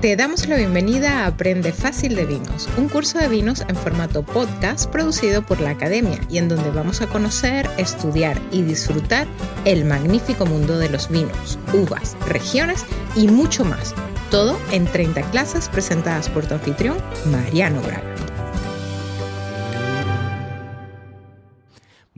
Te damos la bienvenida a Aprende Fácil de Vinos, un curso de vinos en formato podcast producido por la Academia y en donde vamos a conocer, estudiar y disfrutar el magnífico mundo de los vinos, uvas, regiones y mucho más. Todo en 30 clases presentadas por tu anfitrión, Mariano Braga.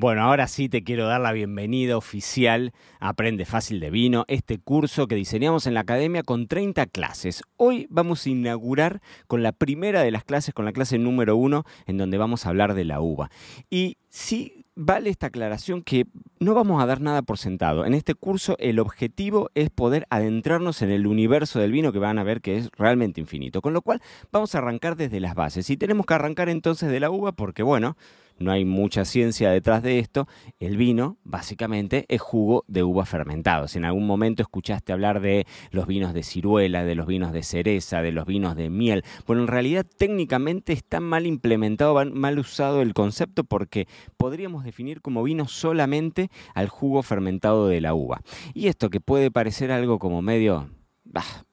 Bueno, ahora sí te quiero dar la bienvenida oficial a Aprende Fácil de Vino, este curso que diseñamos en la academia con 30 clases. Hoy vamos a inaugurar con la primera de las clases, con la clase número uno, en donde vamos a hablar de la uva. Y sí vale esta aclaración que no vamos a dar nada por sentado. En este curso el objetivo es poder adentrarnos en el universo del vino que van a ver que es realmente infinito. Con lo cual vamos a arrancar desde las bases. Y tenemos que arrancar entonces de la uva porque, bueno, no hay mucha ciencia detrás de esto, el vino básicamente es jugo de uva fermentado. Si en algún momento escuchaste hablar de los vinos de ciruela, de los vinos de cereza, de los vinos de miel, bueno, en realidad técnicamente está mal implementado, mal usado el concepto porque podríamos definir como vino solamente al jugo fermentado de la uva. Y esto que puede parecer algo como medio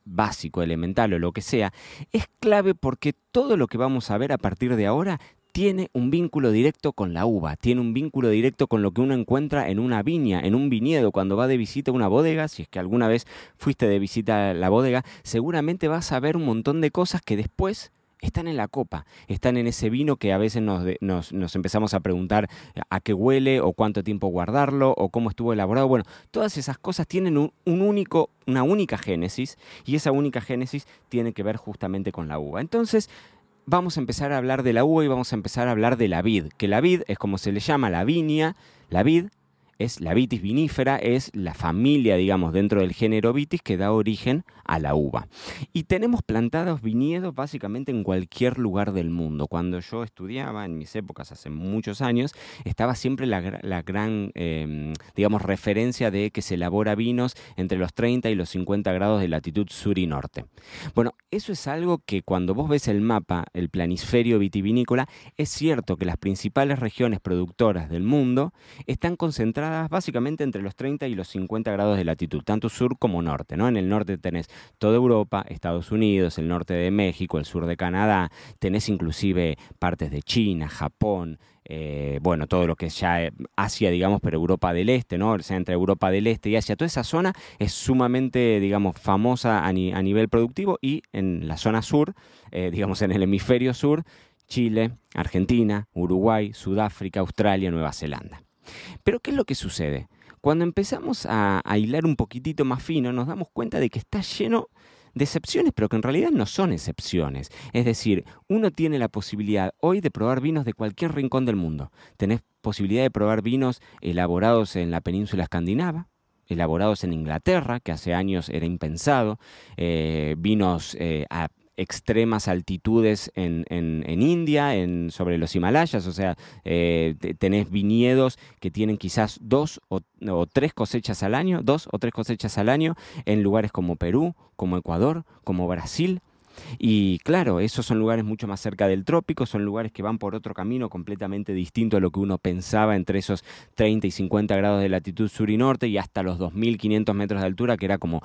básico, elemental o lo que sea, es clave porque todo lo que vamos a ver a partir de ahora tiene un vínculo directo con la uva, tiene un vínculo directo con lo que uno encuentra en una viña, en un viñedo, cuando va de visita a una bodega, si es que alguna vez fuiste de visita a la bodega, seguramente vas a ver un montón de cosas que después están en la copa, están en ese vino que a veces nos, empezamos a preguntar a qué huele o cuánto tiempo guardarlo o cómo estuvo elaborado. Bueno, todas esas cosas tienen un, único, una única génesis y esa única génesis tiene que ver justamente con la uva. Entonces, vamos a empezar a hablar de la uva y vamos a empezar a hablar de la vid, que la vid es como se le llama la viña, la vid es la vitis vinífera, es la familia, digamos, dentro del género vitis que da origen a la uva. Y tenemos plantados viñedos básicamente en cualquier lugar del mundo. Cuando yo estudiaba, en mis épocas, hace muchos años, estaba siempre la, gran, em, digamos, referencia de que se elabora vinos entre los 30 y los 50 grados de latitud sur y norte. Bueno, eso es algo que cuando vos ves el mapa, el planisferio vitivinícola, es cierto que las principales regiones productoras del mundo están concentradas básicamente entre los 30 y los 50 grados de latitud, tanto sur como norte. ¿no? En el norte tenés toda Europa, Estados Unidos, el norte de México, el sur de Canadá, tenés inclusive partes de China, Japón, eh, bueno, todo lo que es ya eh, Asia, digamos, pero Europa del Este, ¿no? O sea, entre Europa del Este y Asia, toda esa zona es sumamente, digamos, famosa a, nivel productivo y en la zona sur, eh, digamos, en el hemisferio sur, Chile, Argentina, Uruguay, Sudáfrica, Australia, Nueva Zelanda. Pero ¿qué es lo que sucede? Cuando empezamos a, hilar un poquitito más fino, nos damos cuenta de que está lleno de excepciones, pero que en realidad no son excepciones. Es decir, uno tiene la posibilidad hoy de probar vinos de cualquier rincón del mundo. Tenés posibilidad de probar vinos elaborados en la península escandinava, elaborados en Inglaterra, que hace años era impensado, eh, vinos eh, a extremas altitudes en, en, India, en, sobre los Himalayas, o sea, eh, tenés viñedos que tienen quizás dos o, tres cosechas al año, dos o tres cosechas al año en lugares como Perú, como Ecuador, como Brasil. Y claro, esos son lugares mucho más cerca del trópico, son lugares que van por otro camino completamente distinto a lo que uno pensaba entre esos 30 y 50 grados de latitud sur y norte y hasta los 2.500 metros de altura, que era como,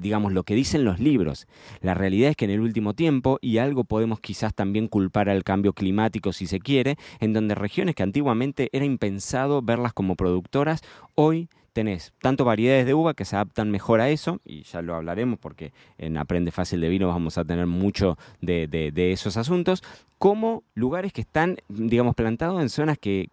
digamos, lo que dicen los libros. La realidad es que en el último tiempo, y algo podemos quizás también culpar al cambio climático si se quiere, en donde regiones que antiguamente era impensado verlas como productoras, hoy tenés tanto variedades de uva que se adaptan mejor a eso, y ya lo hablaremos porque en Aprende Fácil de Vino vamos a tener mucho de, esos asuntos, como lugares que están, digamos, plantados en zonas que,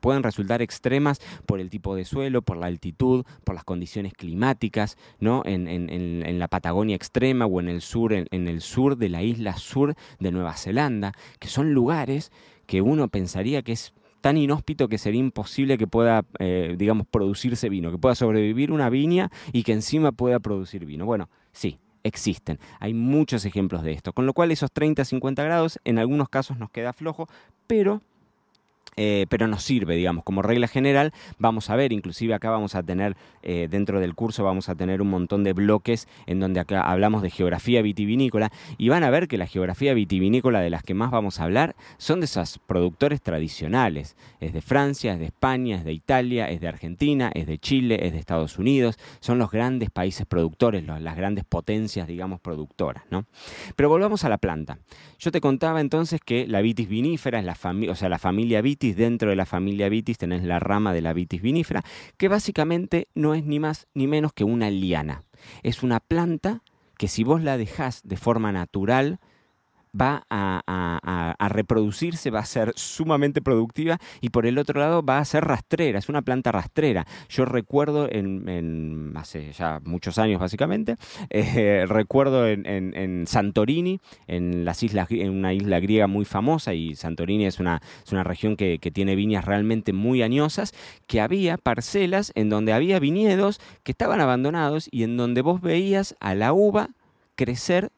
pueden resultar extremas por el tipo de suelo, por la altitud, por las condiciones climáticas, ¿no? En, la Patagonia extrema o en el sur, en el sur de la isla sur de Nueva Zelanda, que son lugares que uno pensaría que es tan inhóspito que sería imposible que pueda, eh, digamos, producirse vino, que pueda sobrevivir una viña y que encima pueda producir vino. Bueno, sí, existen. Hay muchos ejemplos de esto. Con lo cual esos 30, 50 grados en algunos casos nos queda flojo, pero eh, pero nos sirve, digamos, como regla general. Vamos a ver, inclusive acá vamos a tener, eh, dentro del curso vamos a tener un montón de bloques en donde acá hablamos de geografía vitivinícola y van a ver que la geografía vitivinícola de las que más vamos a hablar son de esos productores tradicionales. Es de Francia, es de España, es de Italia, es de Argentina, es de Chile, es de Estados Unidos. Son los grandes países productores, las grandes potencias, digamos, productoras, ¿no? Pero volvamos a la planta. Yo te contaba entonces que la vitis vinífera es la o sea, la familia vitis dentro de la familia vitis tenés la rama de la vitis vinífera, que básicamente no es ni más ni menos que una liana. Es una planta que si vos la dejás de forma natural, va a, reproducirse, va a ser sumamente productiva y por el otro lado va a ser rastrera, es una planta rastrera. Yo recuerdo en, hace ya muchos años básicamente, eh, recuerdo en, Santorini, en, las islas, en una isla griega muy famosa y Santorini es una, es una región que, que tiene viñas realmente muy añosas, que había parcelas en donde había viñedos que estaban abandonados y en donde vos veías a la uva crecer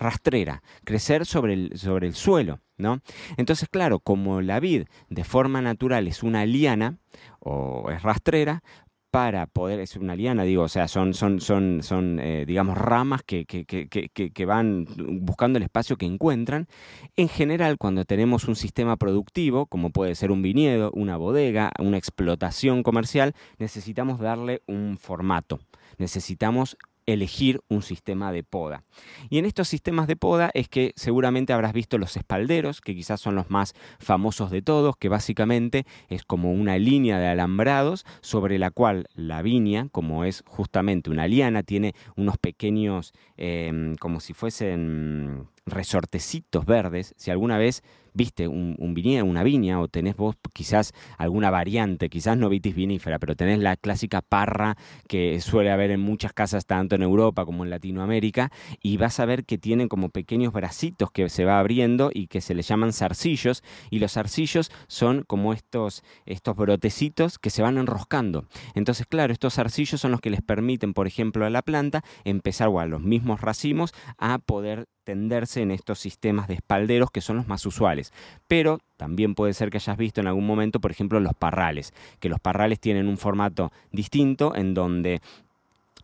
rastrera, crecer sobre el, sobre el suelo. ¿no? Entonces, claro, como la vid de forma natural es una liana o es rastrera, para poder, es una liana, digo, o sea, son, son, son, son eh, digamos, ramas que, que, que, que, van buscando el espacio que encuentran. En general, cuando tenemos un sistema productivo, como puede ser un viñedo, una bodega, una explotación comercial, necesitamos darle un formato. Necesitamos elegir un sistema de poda. Y en estos sistemas de poda es que seguramente habrás visto los espalderos, que quizás son los más famosos de todos, que básicamente es como una línea de alambrados sobre la cual la viña, como es justamente una liana, tiene unos pequeños, em, como si fuesen resortecitos verdes. Si alguna vez viste un, un una viña, o tenés vos quizás alguna variante, quizás no vitis vinífera, pero tenés la clásica parra que suele haber en muchas casas, tanto en Europa como en Latinoamérica, y vas a ver que tienen como pequeños bracitos que se va abriendo y que se le llaman zarcillos, y los zarcillos son como estos, estos brotecitos que se van enroscando. Entonces, claro, estos zarcillos son los que les permiten, por ejemplo, a la planta empezar, o a los mismos racimos, a poder tenderse en estos sistemas de espalderos que son los más usuales. Pero también puede ser que hayas visto en algún momento, por ejemplo, los parrales, que los parrales tienen un formato distinto en donde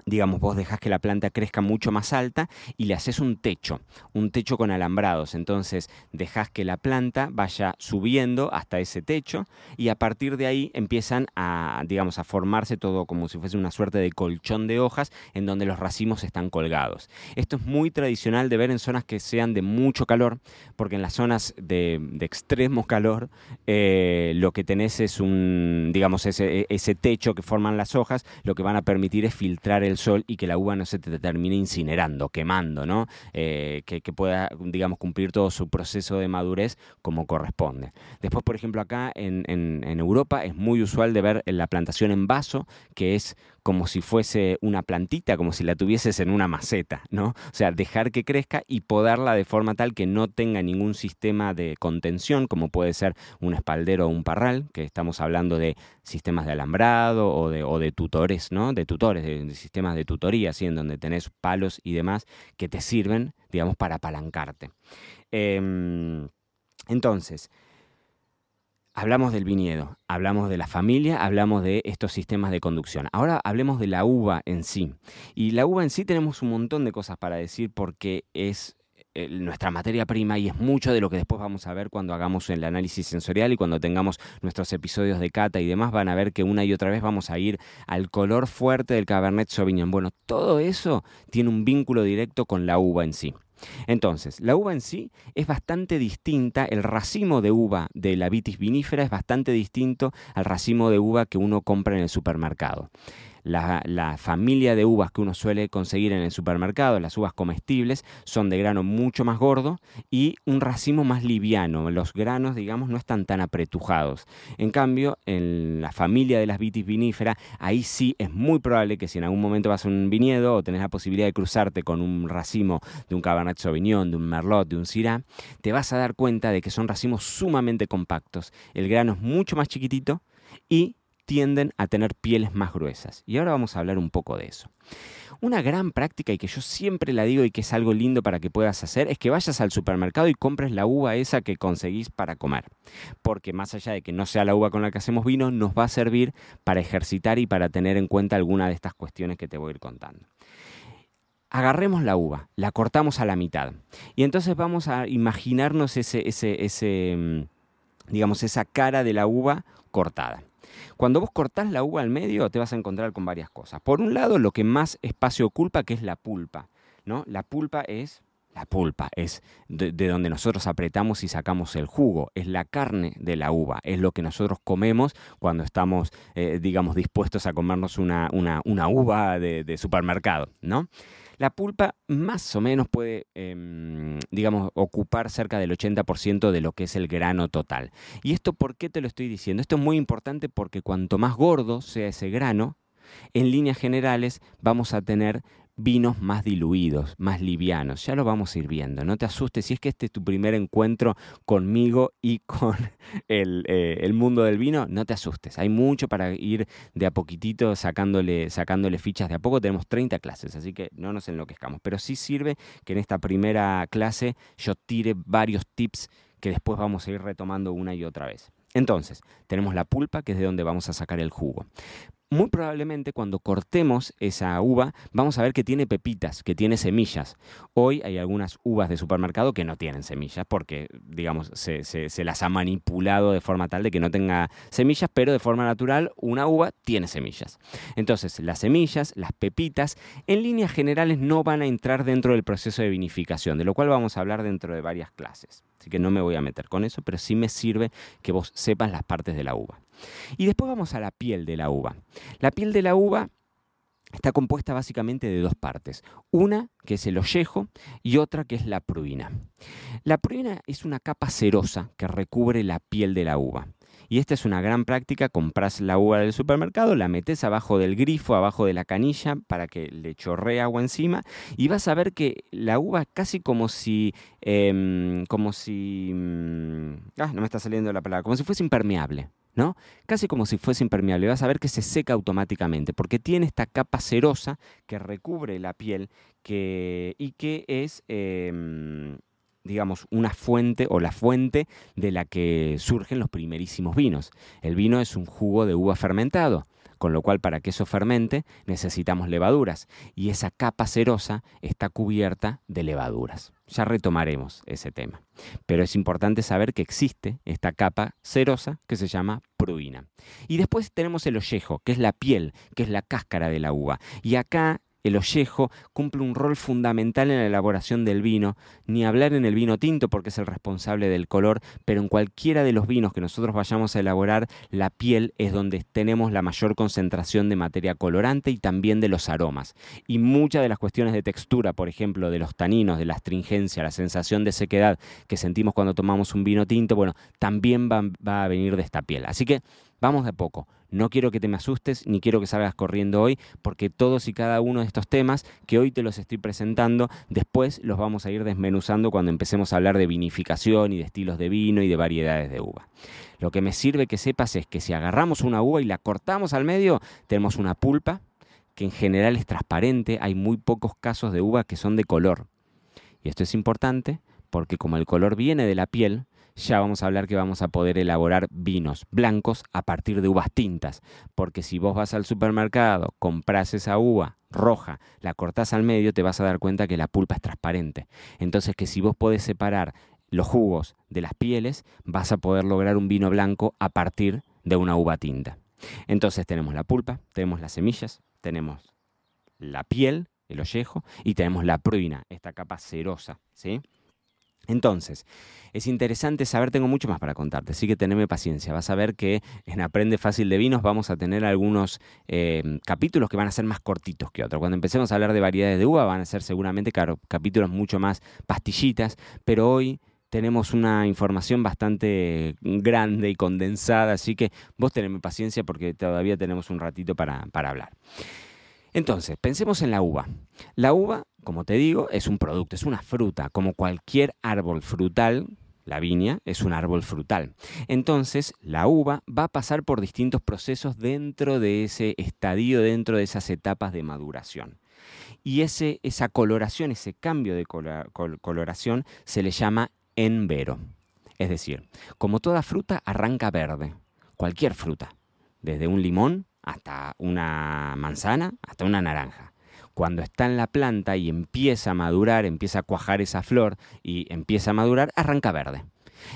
digamos, vos dejas que la planta crezca mucho más alta y le haces un techo, un techo con alambrados. Entonces dejas que la planta vaya subiendo hasta ese techo y a partir de ahí empiezan a, digamos, a formarse todo como si fuese una suerte de colchón de hojas en donde los racimos están colgados. Esto es muy tradicional de ver en zonas que sean de mucho calor, porque en las zonas de, extremo calor eh, lo que tenés es un, digamos, ese, ese techo que forman las hojas, lo que van a permitir es filtrar el sol y que la uva no se te termine incinerando, quemando, ¿no? Eh, que, pueda, digamos, cumplir todo su proceso de madurez como corresponde. Después, por ejemplo, acá en, Europa es muy usual de ver la plantación en vaso, que es como si fuese una plantita, como si la tuvieses en una maceta, ¿no? O sea, dejar que crezca y podarla de forma tal que no tenga ningún sistema de contención, como puede ser un espaldero o un parral, que estamos hablando de sistemas de alambrado o de tutores, ¿no? De tutores, de, sistemas de tutoría, en donde tenés palos y demás que te sirven, digamos, para apalancarte. Em, entonces, Hablamos del viñedo, hablamos de la familia, hablamos de estos sistemas de conducción. Ahora hablemos de la uva en sí. Y la uva en sí tenemos un montón de cosas para decir porque es nuestra materia prima y es mucho de lo que después vamos a ver cuando hagamos el análisis sensorial y cuando tengamos nuestros episodios de cata y demás, van a ver que una y otra vez vamos a ir al color fuerte del Cabernet Sauvignon. Bueno, todo eso tiene un vínculo directo con la uva en sí. Entonces, la uva en sí es bastante distinta, el racimo de uva de la vitis vinífera es bastante distinto al racimo de uva que uno compra en el supermercado la, familia de uvas que uno suele conseguir en el supermercado, las uvas comestibles, son de grano mucho más gordo y un racimo más liviano. Los granos, digamos, no están tan apretujados. En cambio, en la familia de las vitis vinífera, ahí sí es muy probable que si en algún momento vas a un viñedo o tenés la posibilidad de cruzarte con un racimo de un Cabernet Sauvignon, de un Merlot, de un Syrah, te vas a dar cuenta de que son racimos sumamente compactos. El grano es mucho más chiquitito y tienden a tener pieles más gruesas. Y ahora vamos a hablar un poco de eso. Una gran práctica y que yo siempre la digo y que es algo lindo para que puedas hacer es que vayas al supermercado y compres la uva esa que conseguís para comer. Porque más allá de que no sea la uva con la que hacemos vino, nos va a servir para ejercitar y para tener en cuenta alguna de estas cuestiones que te voy a ir contando agarremos la uva, la cortamos a la mitad. Y entonces vamos a imaginarnos ese, ese, ese, mm, digamos, esa cara de la uva cortada. Cuando vos cortás la uva al medio, te vas a encontrar con varias cosas. Por un lado, lo que más espacio ocupa, que es la pulpa. ¿no? La pulpa es la pulpa, es de, donde nosotros apretamos y sacamos el jugo, es la carne de la uva, es lo que nosotros comemos cuando estamos, eh, digamos, dispuestos a comernos una, una, uva de, de supermercado, ¿no? La pulpa más o menos puede, em, digamos, ocupar cerca del 80% de lo que es el grano total. ¿Y esto por qué te lo estoy diciendo? Esto es muy importante porque cuanto más gordo sea ese grano, en líneas generales vamos a tener vinos más diluidos, más livianos. Ya lo vamos a ir viendo. No te asustes si es que este es tu primer encuentro conmigo y con eh, el, mundo del vino. No te asustes. Hay mucho para ir de a poquitito sacándole, sacándole fichas. De a poco tenemos 30 clases, así que no nos enloquezcamos. Pero sí sirve que en esta primera clase yo tire varios tips que después vamos a ir retomando una y otra vez. Entonces, tenemos la pulpa, que es de donde vamos a sacar el jugo muy probablemente cuando cortemos esa uva vamos a ver que tiene pepitas, que tiene semillas. Hoy hay algunas uvas de supermercado que no tienen semillas porque, digamos, se, se, las ha manipulado de forma tal de que no tenga semillas, pero de forma natural una uva tiene semillas. Entonces, las semillas, las pepitas, en líneas generales no van a entrar dentro del proceso de vinificación, de lo cual vamos a hablar dentro de varias clases. Así que no me voy a meter con eso, pero sí me sirve que vos sepas las partes de la uva. Y después vamos a la piel de la uva. La piel de la uva está compuesta básicamente de dos partes. Una, que es el ollejo, y otra, que es la pruina. La pruina es una capa cerosa que recubre la piel de la uva. Y esta es una gran práctica, compras la uva del supermercado, la metes abajo del grifo, abajo de la canilla, para que le chorree agua encima, y vas a ver que la uva casi como si, em, como si, mm, ah, no me está saliendo la palabra, como si fuese impermeable. ¿no? Casi como si fuese impermeable. Vas a ver que se seca automáticamente porque tiene esta capa cerosa que recubre la piel que, y que es, em, digamos, una fuente o la fuente de la que surgen los primerísimos vinos. El vino es un jugo de uva fermentado con lo cual para que eso fermente necesitamos levaduras y esa capa cerosa está cubierta de levaduras. Ya retomaremos ese tema. Pero es importante saber que existe esta capa cerosa que se llama pruina. Y después tenemos el ollejo, que es la piel, que es la cáscara de la uva. Y acá el ollejo cumple un rol fundamental en la elaboración del vino, ni hablar en el vino tinto porque es el responsable del color, pero en cualquiera de los vinos que nosotros vayamos a elaborar, la piel es donde tenemos la mayor concentración de materia colorante y también de los aromas. Y muchas de las cuestiones de textura, por ejemplo, de los taninos, de la astringencia, la sensación de sequedad que sentimos cuando tomamos un vino tinto, bueno, también va, va a venir de esta piel. Así que vamos de poco. No quiero que te me asustes ni quiero que salgas corriendo hoy, porque todos y cada uno de estos temas que hoy te los estoy presentando, después los vamos a ir desmenuzando cuando empecemos a hablar de vinificación y de estilos de vino y de variedades de uva. Lo que me sirve que sepas es que si agarramos una uva y la cortamos al medio, tenemos una pulpa que en general es transparente, hay muy pocos casos de uva que son de color. Y esto es importante porque como el color viene de la piel, ya vamos a hablar que vamos a poder elaborar vinos blancos a partir de uvas tintas. Porque si vos vas al supermercado, compras esa uva roja, la cortás al medio, te vas a dar cuenta que la pulpa es transparente. Entonces que si vos podés separar los jugos de las pieles, vas a poder lograr un vino blanco a partir de una uva tinta. Entonces tenemos la pulpa, tenemos las semillas, tenemos la piel, el ollejo, y tenemos la pruina, esta capa cerosa, ¿sí? Entonces, es interesante saber, tengo mucho más para contarte, así que teneme paciencia. Vas a ver que en Aprende Fácil de Vinos vamos a tener algunos eh, capítulos que van a ser más cortitos que otros. Cuando empecemos a hablar de variedades de uva van a ser seguramente capítulos mucho más pastillitas, pero hoy tenemos una información bastante grande y condensada, así que vos teneme paciencia porque todavía tenemos un ratito para hablar. Entonces, pensemos en la uva. La uva como te digo, es un producto, es una fruta, como cualquier árbol frutal la viña es un árbol frutal. Entonces, la uva va a pasar por distintos procesos dentro de ese estadio, dentro de esas etapas de maduración. Y ese, esa coloración, ese cambio de coloración, se le llama envero. Es decir, como toda fruta arranca verde, cualquier fruta, desde un limón hasta una manzana, hasta una naranja cuando está en la planta y empieza a madurar, empieza a cuajar esa flor y empieza a madurar, arranca verde.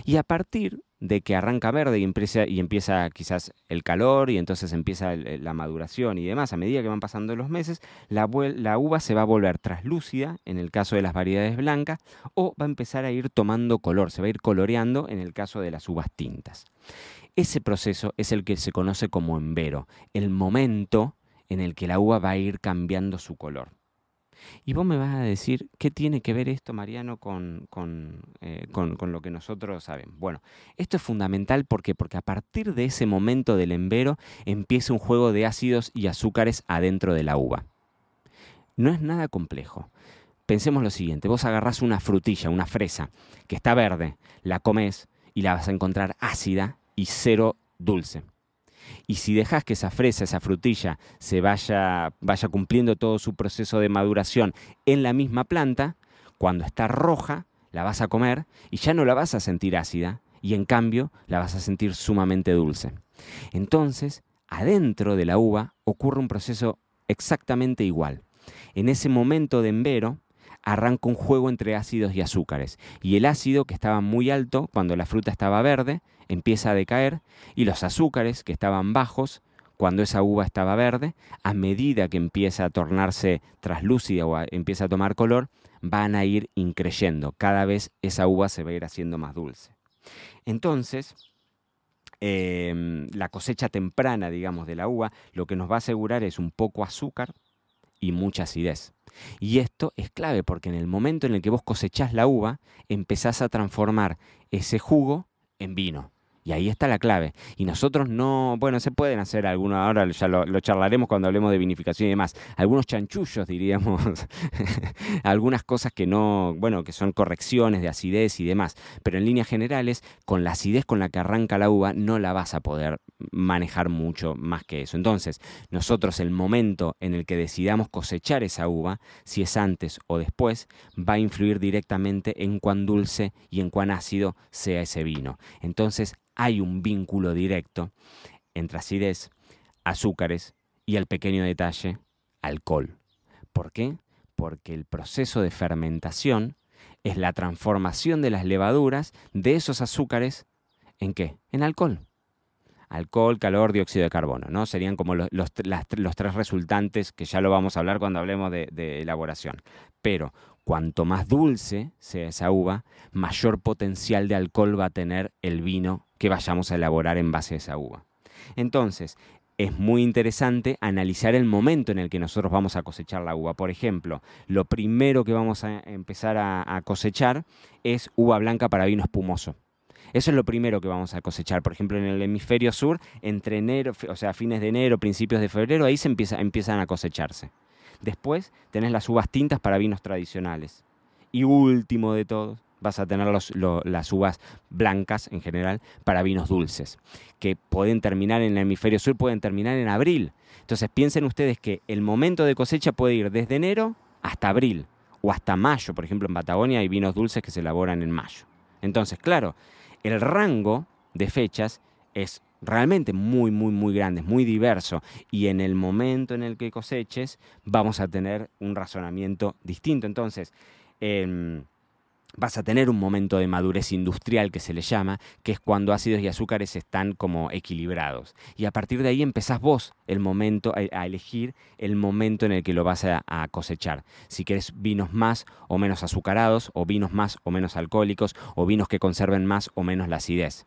Y a partir de que arranca verde y empieza, y empieza quizás el calor y entonces empieza la maduración y demás, a medida que van pasando los meses, la, la, uva se va a volver traslúcida en el caso de las variedades blancas o va a empezar a ir tomando color, se va a ir coloreando en el caso de las uvas tintas. Ese proceso es el que se conoce como envero, el momento en el que la uva va a ir cambiando su color. Y vos me vas a decir, ¿qué tiene que ver esto, Mariano, con, eh, con, con, lo que nosotros sabemos? Bueno, esto es fundamental porque, porque a partir de ese momento del embero empieza un juego de ácidos y azúcares adentro de la uva. No es nada complejo. Pensemos lo siguiente, vos agarrás una frutilla, una fresa, que está verde, la comes y la vas a encontrar ácida y cero dulce. Y si dejas que esa fresa, esa frutilla, se vaya, vaya cumpliendo todo su proceso de maduración en la misma planta, cuando está roja, la vas a comer y ya no la vas a sentir ácida y en cambio la vas a sentir sumamente dulce. Entonces, adentro de la uva ocurre un proceso exactamente igual. En ese momento de envero, arranca un juego entre ácidos y azúcares. Y el ácido, que estaba muy alto cuando la fruta estaba verde, empieza a decaer, y los azúcares, que estaban bajos cuando esa uva estaba verde, a medida que empieza a tornarse traslúcida o empieza a tomar color, van a ir increyendo. Cada vez esa uva se va a ir haciendo más dulce. Entonces, em, la cosecha temprana, digamos, de la uva, lo que nos va a asegurar es un poco azúcar y mucha acidez. Y esto es clave porque en el momento en el que vos cosechás la uva, empezás a transformar ese jugo en vino. Y ahí está la clave. Y nosotros no, bueno, se pueden hacer algunos, ahora ya lo, charlaremos cuando hablemos de vinificación y demás, algunos chanchullos, diríamos, algunas cosas que no, bueno, que son correcciones de acidez y demás. Pero en líneas generales, con la acidez con la que arranca la uva, no la vas a poder manejar mucho más que eso. Entonces, nosotros el momento en el que decidamos cosechar esa uva, si es antes o después, va a influir directamente en cuán dulce y en cuán ácido sea ese vino. Entonces, hay un vínculo directo entre acidez, azúcares y el pequeño detalle, alcohol. ¿Por qué? Porque el proceso de fermentación es la transformación de las levaduras de esos azúcares en qué? En alcohol. Alcohol, calor, dióxido de carbono, ¿no? Serían como los, tres resultantes que ya lo vamos a hablar cuando hablemos de elaboración. Pero cuanto más dulce sea esa uva, mayor potencial de alcohol va a tener el vino que vayamos a elaborar en base a esa uva. Entonces, es muy interesante analizar el momento en el que nosotros vamos a cosechar la uva. Por ejemplo, lo primero que vamos a empezar a, cosechar es uva blanca para vino espumoso. Eso es lo primero que vamos a cosechar. Por ejemplo, en el hemisferio sur, entre enero, o sea, fines de enero, principios de febrero, ahí se empieza, empiezan a cosecharse. Después tenés las uvas tintas para vinos tradicionales. Y último de todos, vas a tener las uvas blancas en general para vinos dulces, que pueden terminar en el hemisferio sur, pueden terminar en abril. Entonces piensen ustedes que el momento de cosecha puede ir desde enero hasta abril o hasta mayo. Por ejemplo, en Patagonia hay vinos dulces que se elaboran en mayo. Entonces, claro, el rango de fechas es realmente muy, muy, muy grande, muy diverso. Y en el momento en el que coseches, vamos a tener un razonamiento distinto. Entonces, em, vas a tener un momento de madurez industrial que se le llama, que es cuando ácidos y azúcares están como equilibrados. Y a partir de ahí empezás vos el momento a, elegir el momento en el que lo vas a, a, cosechar. Si querés vinos más o menos azucarados, o vinos más o menos alcohólicos, o vinos que conserven más o menos la acidez.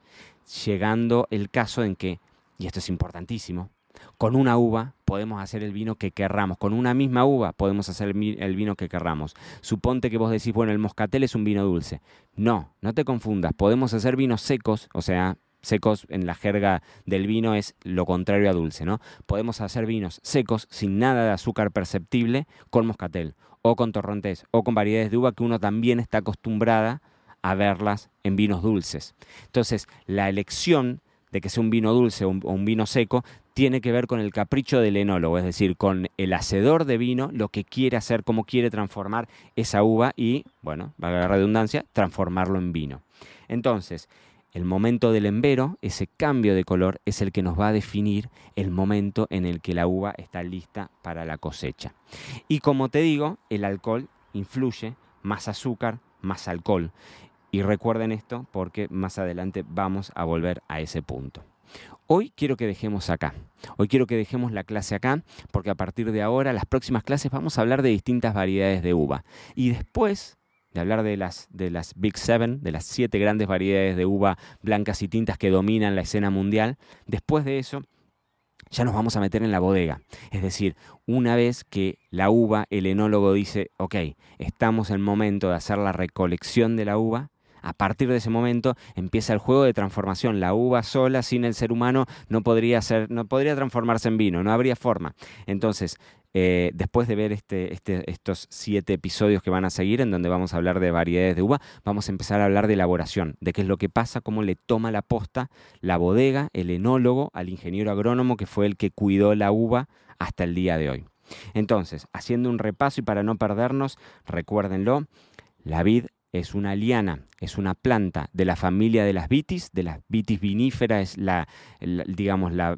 Llegando el caso en que, y esto es importantísimo, con una uva podemos hacer el vino que querramos. Con una misma uva podemos hacer el vino que querramos. Suponte que vos decís, bueno, el moscatel es un vino dulce. No, no te confundas. Podemos hacer vinos secos, o sea, secos en la jerga del vino es lo contrario a dulce, ¿no? Podemos hacer vinos secos sin nada de azúcar perceptible con moscatel o con torrontés o con variedades de uva que uno también está acostumbrada a verlas en vinos dulces. Entonces, la elección de que sea un vino dulce o un, vino seco tiene que ver con el capricho del enólogo, es decir, con el hacedor de vino, lo que quiere hacer, cómo quiere transformar esa uva y, bueno, valga la redundancia, transformarlo en vino. Entonces, el momento del embero, ese cambio de color, es el que nos va a definir el momento en el que la uva está lista para la cosecha. Y como te digo, el alcohol influye, más azúcar, más alcohol. Y recuerden esto porque más adelante vamos a volver a ese punto. Hoy quiero que dejemos acá. Hoy quiero que dejemos la clase acá porque a partir de ahora, las próximas clases, vamos a hablar de distintas variedades de uva. Y después de hablar de las, de las Big Seven, de las siete grandes variedades de uva blancas y tintas que dominan la escena mundial, después de eso ya nos vamos a meter en la bodega. Es decir, una vez que la uva, el enólogo dice, ok, estamos en el momento de hacer la recolección de la uva, a partir de ese momento empieza el juego de transformación. La uva sola, sin el ser humano, no podría, ser, no podría transformarse en vino, no habría forma. Entonces, eh, después de ver este, este, estos siete episodios que van a seguir, en donde vamos a hablar de variedades de uva, vamos a empezar a hablar de elaboración, de qué es lo que pasa, cómo le toma la posta la bodega, el enólogo, al ingeniero agrónomo que fue el que cuidó la uva hasta el día de hoy. Entonces, haciendo un repaso y para no perdernos, recuérdenlo, la vid es una liana, es una planta de la familia de las vitis, de las vitis vinífera, es la, digamos, la,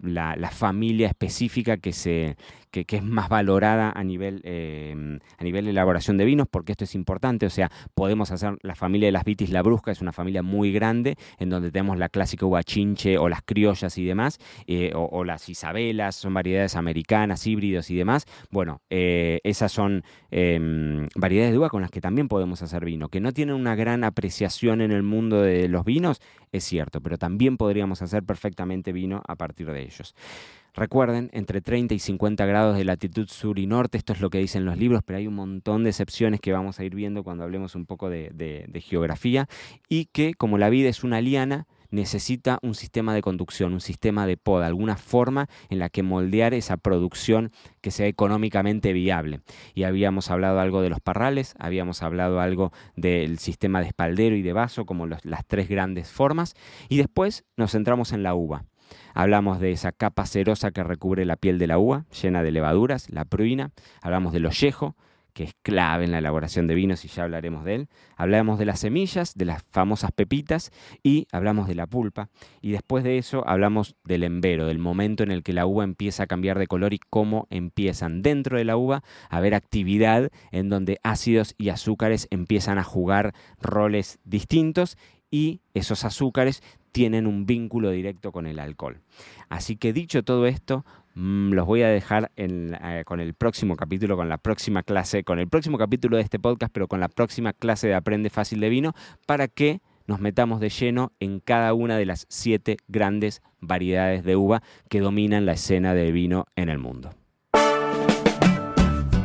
familia específica que, se, que, es más valorada a nivel, em, a nivel de elaboración de vinos, porque esto es importante, o sea, podemos hacer la familia de las vitis la brusca, es una familia muy grande, en donde tenemos la clásica uva chinche o las criollas y demás, eh, o, las isabelas, son variedades americanas, híbridos y demás. Bueno, eh, esas son em, variedades de uva con las que también podemos hacer vino, que no tienen una gran apreciación en el mundo de los vinos, es cierto, pero también podríamos hacer perfectamente vino a partir de ellos. Recuerden, entre 30 y 50 grados de latitud sur y norte, esto es lo que dicen los libros, pero hay un montón de excepciones que vamos a ir viendo cuando hablemos un poco de, geografía, y que como la vida es una liana, necesita un sistema de conducción, un sistema de poda, alguna forma en la que moldear esa producción que sea económicamente viable. Y habíamos hablado algo de los parrales, habíamos hablado algo del sistema de espaldero y de vaso como las tres grandes formas, y después nos centramos en la uva. Hablamos de esa capa cerosa que recubre la piel de la uva, llena de levaduras, la pruina. Hablamos del ollejo, que es clave en la elaboración de vinos y ya hablaremos de él. Hablamos de las semillas, de las famosas pepitas y hablamos de la pulpa. Y después de eso hablamos del embero, del momento en el que la uva empieza a cambiar de color y cómo empiezan dentro de la uva a haber actividad en donde ácidos y azúcares empiezan a jugar roles distintos y esos azúcares tienen un vínculo directo con el alcohol. Así que dicho todo esto, los voy a dejar eh, con el próximo capítulo, con la próxima clase, con el próximo capítulo de este podcast, pero con la próxima clase de Aprende Fácil de Vino, para que nos metamos de lleno en cada una de las siete grandes variedades de uva que dominan la escena del vino en el mundo.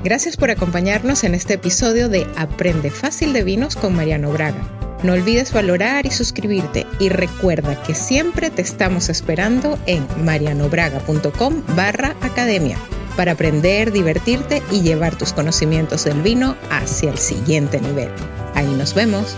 Gracias por acompañarnos en este episodio de Aprende Fácil de Vinos con Mariano Braga. No olvides valorar y suscribirte y recuerda que siempre te estamos esperando en marianobraga.com barra academia para aprender, divertirte y llevar tus conocimientos del vino hacia el siguiente nivel. Ahí nos vemos.